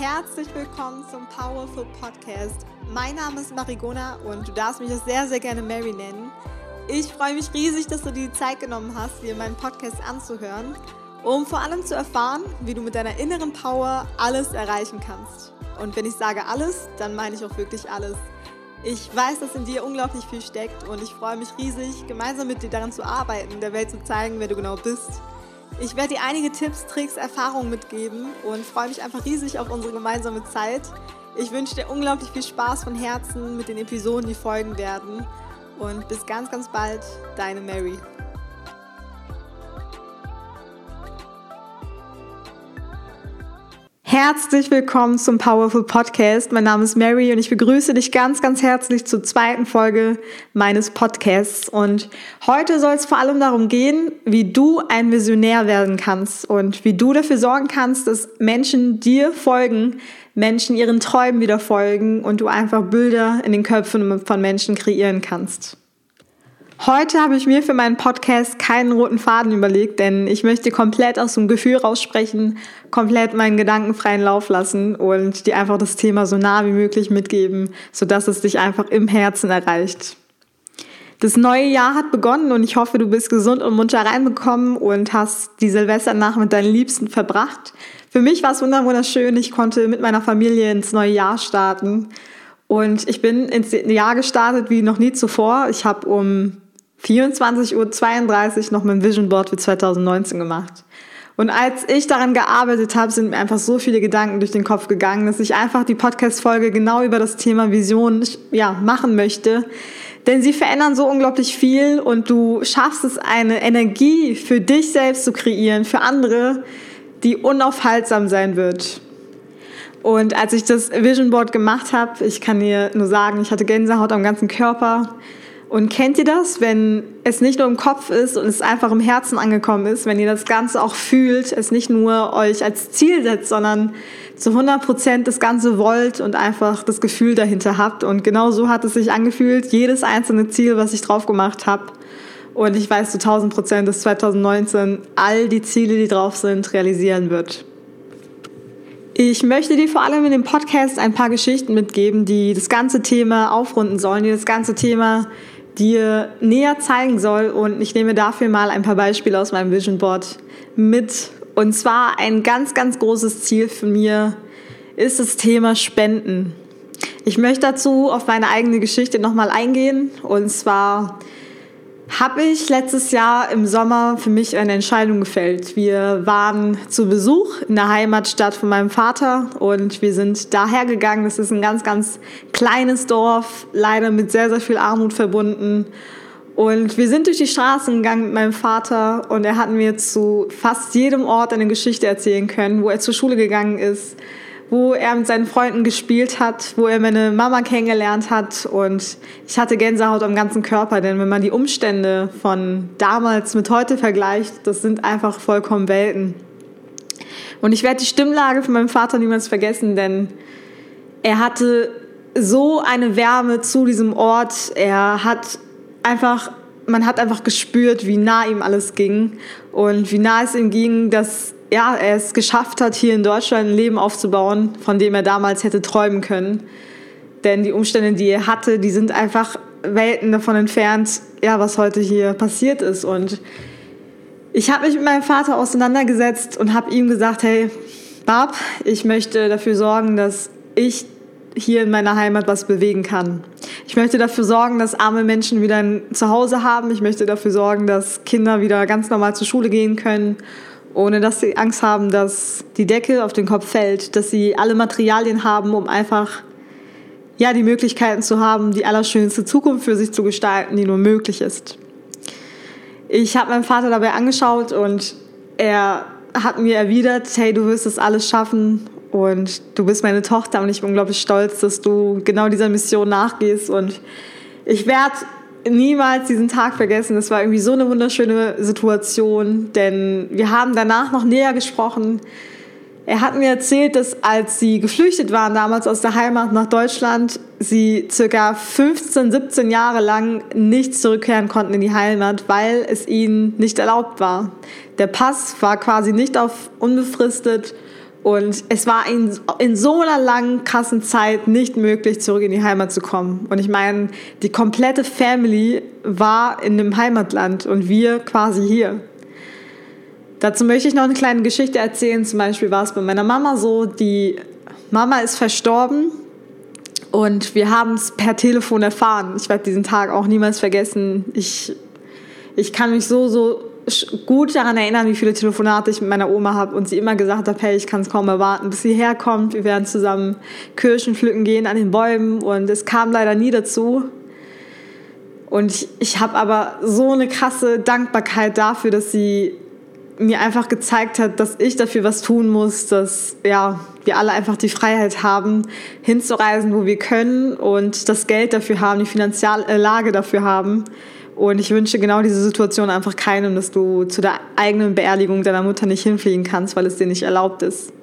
Herzlich willkommen zum Powerful Podcast. Mein Name ist Marigona und du darfst mich auch sehr, sehr gerne Mary nennen. Ich freue mich riesig, dass du dir die Zeit genommen hast, dir meinen Podcast anzuhören, um vor allem zu erfahren, wie du mit deiner inneren Power alles erreichen kannst. Und wenn ich sage alles, dann meine ich auch wirklich alles. Ich weiß, dass in dir unglaublich viel steckt und ich freue mich riesig, gemeinsam mit dir daran zu arbeiten, der Welt zu zeigen, wer du genau bist. Ich werde dir einige Tipps, Tricks, Erfahrungen mitgeben und freue mich einfach riesig auf unsere gemeinsame Zeit. Ich wünsche dir unglaublich viel Spaß von Herzen mit den Episoden, die folgen werden. Und bis ganz, ganz bald, deine Mary. Herzlich willkommen zum Powerful Podcast. Mein Name ist Mary und ich begrüße dich ganz, ganz herzlich zur zweiten Folge meines Podcasts. Und heute soll es vor allem darum gehen, wie du ein Visionär werden kannst und wie du dafür sorgen kannst, dass Menschen dir folgen, Menschen ihren Träumen wieder folgen und du einfach Bilder in den Köpfen von Menschen kreieren kannst. Heute habe ich mir für meinen Podcast keinen roten Faden überlegt, denn ich möchte komplett aus dem Gefühl raussprechen, komplett meinen Gedanken freien Lauf lassen und dir einfach das Thema so nah wie möglich mitgeben, sodass es dich einfach im Herzen erreicht. Das neue Jahr hat begonnen und ich hoffe, du bist gesund und munter reinbekommen und hast die Silvesternacht mit deinen Liebsten verbracht. Für mich war es wunderschön. Ich konnte mit meiner Familie ins neue Jahr starten. Und ich bin ins Jahr gestartet wie noch nie zuvor. Ich habe um 24.32 Uhr noch mein Vision Board für 2019 gemacht. Und als ich daran gearbeitet habe, sind mir einfach so viele Gedanken durch den Kopf gegangen, dass ich einfach die Podcast-Folge genau über das Thema Vision ja, machen möchte. Denn sie verändern so unglaublich viel und du schaffst es, eine Energie für dich selbst zu kreieren, für andere, die unaufhaltsam sein wird. Und als ich das Vision Board gemacht habe, ich kann dir nur sagen, ich hatte Gänsehaut am ganzen Körper. Und kennt ihr das, wenn es nicht nur im Kopf ist und es einfach im Herzen angekommen ist, wenn ihr das Ganze auch fühlt, es nicht nur euch als Ziel setzt, sondern zu 100 Prozent das Ganze wollt und einfach das Gefühl dahinter habt. Und genau so hat es sich angefühlt, jedes einzelne Ziel, was ich drauf gemacht habe. Und ich weiß zu 1000 Prozent, dass 2019 all die Ziele, die drauf sind, realisieren wird. Ich möchte dir vor allem in dem Podcast ein paar Geschichten mitgeben, die das ganze Thema aufrunden sollen, die das ganze Thema dir näher zeigen soll. Und ich nehme dafür mal ein paar Beispiele aus meinem Vision Board mit. Und zwar ein ganz, ganz großes Ziel von mir ist das Thema Spenden. Ich möchte dazu auf meine eigene Geschichte nochmal eingehen. Und zwar habe ich letztes Jahr im Sommer für mich eine Entscheidung gefällt. Wir waren zu Besuch in der Heimatstadt von meinem Vater und wir sind daher gegangen. Das ist ein ganz, ganz kleines Dorf, leider mit sehr, sehr viel Armut verbunden. Und wir sind durch die Straßen gegangen mit meinem Vater und er hat mir zu fast jedem Ort eine Geschichte erzählen können, wo er zur Schule gegangen ist, wo er mit seinen Freunden gespielt hat, wo er meine Mama kennengelernt hat und ich hatte Gänsehaut am ganzen Körper, denn wenn man die Umstände von damals mit heute vergleicht, das sind einfach vollkommen Welten. Und ich werde die Stimmlage von meinem Vater niemals vergessen, denn er hatte so eine Wärme zu diesem Ort. Er hat einfach, man hat einfach gespürt, wie nah ihm alles ging und wie nah es ihm ging, dass ja, er es geschafft hat, hier in Deutschland ein Leben aufzubauen, von dem er damals hätte träumen können. Denn die Umstände, die er hatte, die sind einfach Welten davon entfernt, ja, was heute hier passiert ist. Und ich habe mich mit meinem Vater auseinandergesetzt und habe ihm gesagt, hey, Bab, ich möchte dafür sorgen, dass ich hier in meiner Heimat was bewegen kann. Ich möchte dafür sorgen, dass arme Menschen wieder ein Zuhause haben. Ich möchte dafür sorgen, dass Kinder wieder ganz normal zur Schule gehen können ohne dass sie Angst haben, dass die Decke auf den Kopf fällt, dass sie alle Materialien haben, um einfach ja, die Möglichkeiten zu haben, die allerschönste Zukunft für sich zu gestalten, die nur möglich ist. Ich habe meinen Vater dabei angeschaut und er hat mir erwidert, hey, du wirst das alles schaffen und du bist meine Tochter und ich bin unglaublich stolz, dass du genau dieser Mission nachgehst und ich werde niemals diesen Tag vergessen. Das war irgendwie so eine wunderschöne Situation, denn wir haben danach noch näher gesprochen. Er hat mir erzählt, dass als sie geflüchtet waren, damals aus der Heimat nach Deutschland, sie circa 15, 17 Jahre lang nicht zurückkehren konnten in die Heimat, weil es ihnen nicht erlaubt war. Der Pass war quasi nicht auf unbefristet Und es war in, in so einer langen, krassen Zeit nicht möglich, zurück in die Heimat zu kommen. Und ich meine, die komplette Family war in dem Heimatland und wir quasi hier. Dazu möchte ich noch eine kleine Geschichte erzählen. Zum Beispiel war es bei meiner Mama so, die Mama ist verstorben und wir haben es per Telefon erfahren. Ich werde diesen Tag auch niemals vergessen. Ich, ich kann mich so, so gut daran erinnern, wie viele Telefonate ich mit meiner Oma habe und sie immer gesagt hat, hey, ich kann es kaum erwarten, bis sie herkommt. Wir werden zusammen Kirschen pflücken gehen an den Bäumen und es kam leider nie dazu. Und ich, ich habe aber so eine krasse Dankbarkeit dafür, dass sie mir einfach gezeigt hat, dass ich dafür was tun muss, dass ja, wir alle einfach die Freiheit haben, hinzureisen, wo wir können und das Geld dafür haben, die finanzielle äh, Lage dafür haben. Und ich wünsche genau diese Situation einfach keinem, dass du zu der eigenen Beerdigung deiner Mutter nicht hinfliegen kannst, weil es dir nicht erlaubt ist.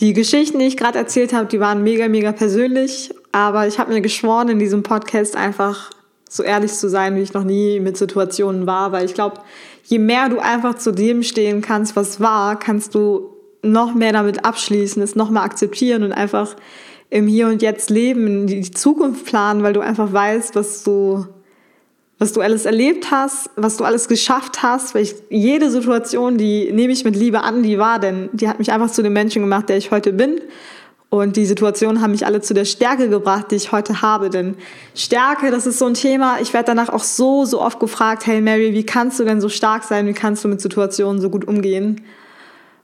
Die Geschichten, die ich gerade erzählt habe, die waren mega, mega persönlich. Aber ich habe mir geschworen, in diesem Podcast einfach so ehrlich zu sein, wie ich noch nie mit Situationen war, weil ich glaube, je mehr du einfach zu dem stehen kannst, was war, kannst du noch mehr damit abschließen, es noch mal akzeptieren und einfach im Hier und Jetzt leben, die Zukunft planen, weil du einfach weißt, was du, was du alles erlebt hast, was du alles geschafft hast. Weil ich, jede Situation, die nehme ich mit Liebe an, die war, denn die hat mich einfach zu dem Menschen gemacht, der ich heute bin. Und die Situationen haben mich alle zu der Stärke gebracht, die ich heute habe. Denn Stärke, das ist so ein Thema. Ich werde danach auch so, so oft gefragt, hey Mary, wie kannst du denn so stark sein? Wie kannst du mit Situationen so gut umgehen?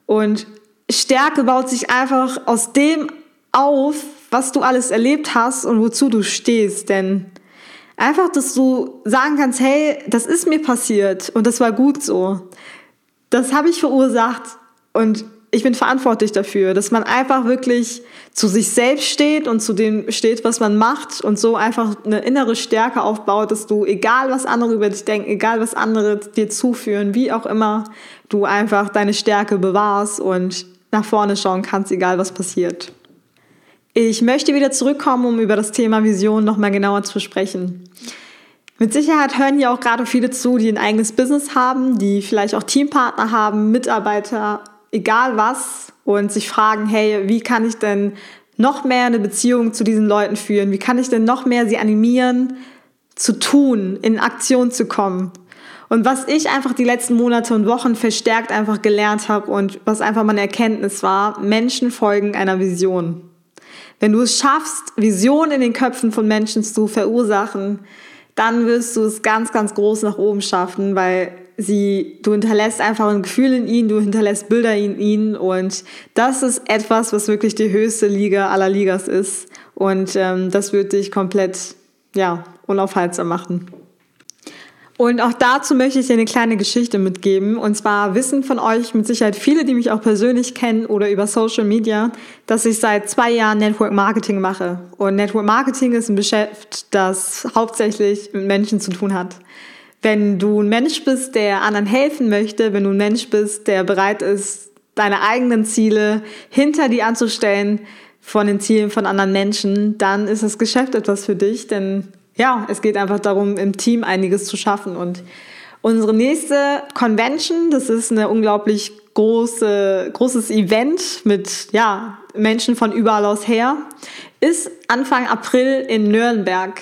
Und Stärke baut sich einfach aus dem auf, was du alles erlebt hast und wozu du stehst. Denn einfach, dass du sagen kannst, hey, das ist mir passiert und das war gut so. Das habe ich verursacht und ich bin verantwortlich dafür, dass man einfach wirklich zu sich selbst steht und zu dem steht, was man macht und so einfach eine innere Stärke aufbaut, dass du, egal was andere über dich denken, egal was andere dir zuführen, wie auch immer, du einfach deine Stärke bewahrst und nach vorne schauen kannst, egal was passiert. Ich möchte wieder zurückkommen, um über das Thema Vision nochmal genauer zu sprechen. Mit Sicherheit hören hier auch gerade viele zu, die ein eigenes Business haben, die vielleicht auch Teampartner haben, Mitarbeiter, egal was und sich fragen, hey, wie kann ich denn noch mehr eine Beziehung zu diesen Leuten führen? Wie kann ich denn noch mehr sie animieren, zu tun, in Aktion zu kommen? Und was ich einfach die letzten Monate und Wochen verstärkt einfach gelernt habe und was einfach meine Erkenntnis war, Menschen folgen einer Vision. Wenn du es schaffst, Visionen in den Köpfen von Menschen zu verursachen, dann wirst du es ganz, ganz groß nach oben schaffen, weil sie, du hinterlässt einfach ein Gefühl in ihnen, du hinterlässt Bilder in ihnen und das ist etwas, was wirklich die höchste Liga aller Ligas ist und ähm, das wird dich komplett, ja, unaufhaltsam machen. Und auch dazu möchte ich dir eine kleine Geschichte mitgeben. Und zwar wissen von euch mit Sicherheit viele, die mich auch persönlich kennen oder über Social Media, dass ich seit zwei Jahren Network Marketing mache. Und Network Marketing ist ein Geschäft, das hauptsächlich mit Menschen zu tun hat. Wenn du ein Mensch bist, der anderen helfen möchte, wenn du ein Mensch bist, der bereit ist, deine eigenen Ziele hinter dir anzustellen von den Zielen von anderen Menschen, dann ist das Geschäft etwas für dich, denn ja, es geht einfach darum, im Team einiges zu schaffen. Und unsere nächste Convention, das ist eine unglaublich große, großes Event mit ja, Menschen von überall aus her, ist Anfang April in Nürnberg.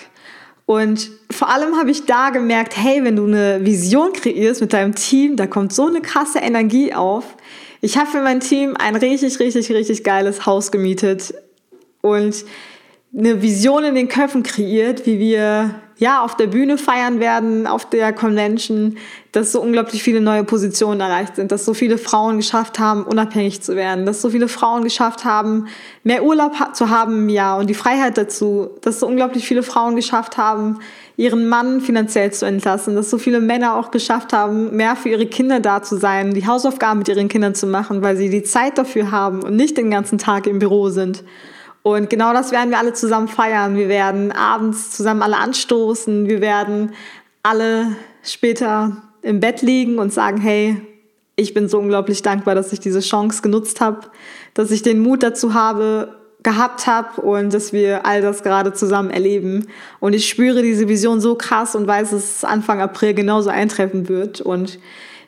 Und vor allem habe ich da gemerkt, hey, wenn du eine Vision kreierst mit deinem Team, da kommt so eine krasse Energie auf. Ich habe für mein Team ein richtig, richtig, richtig geiles Haus gemietet und eine Vision in den Köpfen kreiert, wie wir ja auf der Bühne feiern werden, auf der Convention, dass so unglaublich viele neue Positionen erreicht sind, dass so viele Frauen geschafft haben, unabhängig zu werden, dass so viele Frauen geschafft haben, mehr Urlaub zu haben im Jahr und die Freiheit dazu, dass so unglaublich viele Frauen geschafft haben, ihren Mann finanziell zu entlassen, dass so viele Männer auch geschafft haben, mehr für ihre Kinder da zu sein, die Hausaufgaben mit ihren Kindern zu machen, weil sie die Zeit dafür haben und nicht den ganzen Tag im Büro sind. Und genau das werden wir alle zusammen feiern. Wir werden abends zusammen alle anstoßen. Wir werden alle später im Bett liegen und sagen, hey, ich bin so unglaublich dankbar, dass ich diese Chance genutzt habe, dass ich den Mut dazu habe, gehabt habe und dass wir all das gerade zusammen erleben. Und ich spüre diese Vision so krass und weiß, dass es Anfang April genauso eintreffen wird. Und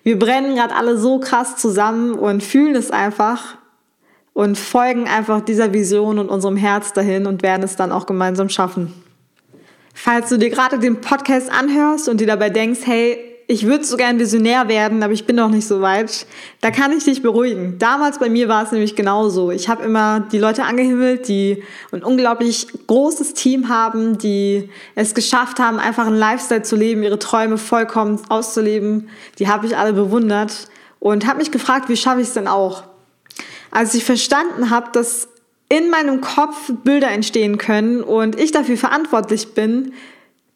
wir brennen gerade alle so krass zusammen und fühlen es einfach, und folgen einfach dieser Vision und unserem Herz dahin und werden es dann auch gemeinsam schaffen. Falls du dir gerade den Podcast anhörst und dir dabei denkst, hey, ich würde so gern Visionär werden, aber ich bin noch nicht so weit. Da kann ich dich beruhigen. Damals bei mir war es nämlich genauso. Ich habe immer die Leute angehimmelt, die ein unglaublich großes Team haben, die es geschafft haben, einfach einen Lifestyle zu leben, ihre Träume vollkommen auszuleben. Die habe ich alle bewundert und habe mich gefragt, wie schaffe ich es denn auch? Als ich verstanden habe, dass in meinem Kopf Bilder entstehen können und ich dafür verantwortlich bin,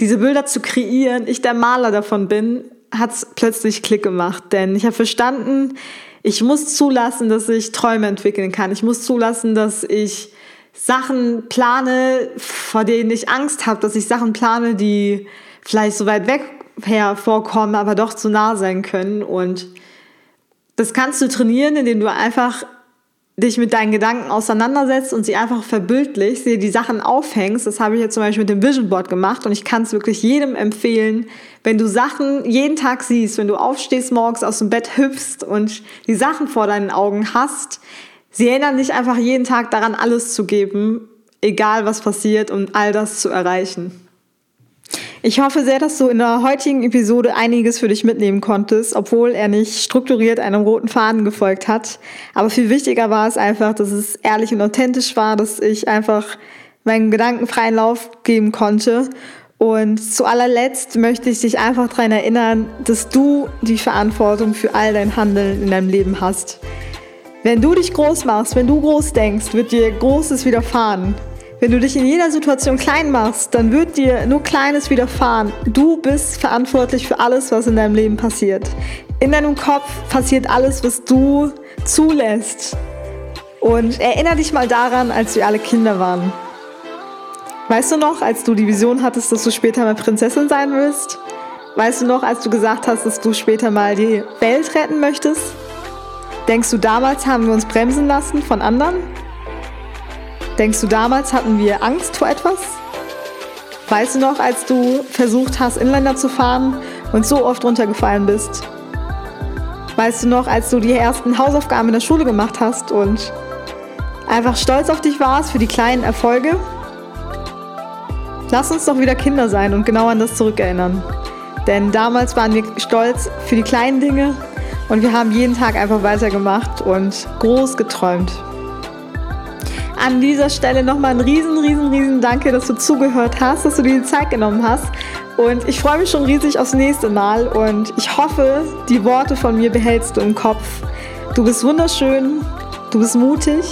diese Bilder zu kreieren, ich der Maler davon bin, hat es plötzlich Klick gemacht, denn ich habe verstanden, ich muss zulassen, dass ich Träume entwickeln kann. Ich muss zulassen, dass ich Sachen plane, vor denen ich Angst habe, dass ich Sachen plane, die vielleicht so weit weg hervorkommen, aber doch zu nah sein können. Und das kannst du trainieren, indem du einfach dich mit deinen Gedanken auseinandersetzt und sie einfach verbildlichst, dir die Sachen aufhängst. Das habe ich jetzt zum Beispiel mit dem Vision Board gemacht und ich kann es wirklich jedem empfehlen, wenn du Sachen jeden Tag siehst, wenn du aufstehst morgens aus dem Bett hüpfst und die Sachen vor deinen Augen hast, sie erinnern dich einfach jeden Tag daran, alles zu geben, egal was passiert, um all das zu erreichen. Ich hoffe sehr, dass du in der heutigen Episode einiges für dich mitnehmen konntest, obwohl er nicht strukturiert einem roten Faden gefolgt hat. Aber viel wichtiger war es einfach, dass es ehrlich und authentisch war, dass ich einfach meinen Gedanken freien Lauf geben konnte. Und zu allerletzt möchte ich dich einfach daran erinnern, dass du die Verantwortung für all dein Handeln in deinem Leben hast. Wenn du dich groß machst, wenn du groß denkst, wird dir Großes widerfahren. Wenn du dich in jeder Situation klein machst, dann wird dir nur Kleines widerfahren. Du bist verantwortlich für alles, was in deinem Leben passiert. In deinem Kopf passiert alles, was du zulässt. Und erinnere dich mal daran, als wir alle Kinder waren. Weißt du noch, als du die Vision hattest, dass du später mal Prinzessin sein willst? Weißt du noch, als du gesagt hast, dass du später mal die Welt retten möchtest? Denkst du, damals haben wir uns bremsen lassen von anderen? Denkst du, damals hatten wir Angst vor etwas? Weißt du noch, als du versucht hast, Inländer zu fahren und so oft runtergefallen bist? Weißt du noch, als du die ersten Hausaufgaben in der Schule gemacht hast und einfach stolz auf dich warst für die kleinen Erfolge? Lass uns doch wieder Kinder sein und genau an das zurückerinnern. Denn damals waren wir stolz für die kleinen Dinge und wir haben jeden Tag einfach weitergemacht und groß geträumt an dieser Stelle nochmal ein riesen, riesen, riesen Danke, dass du zugehört hast, dass du dir die Zeit genommen hast. Und ich freue mich schon riesig aufs nächste Mal und ich hoffe, die Worte von mir behältst du im Kopf. Du bist wunderschön, du bist mutig,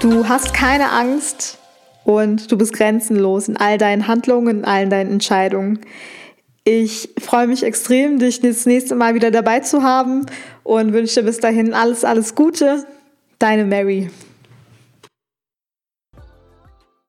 du hast keine Angst und du bist grenzenlos in all deinen Handlungen, in all deinen Entscheidungen. Ich freue mich extrem, dich das nächste Mal wieder dabei zu haben und wünsche dir bis dahin alles, alles Gute. Deine Mary.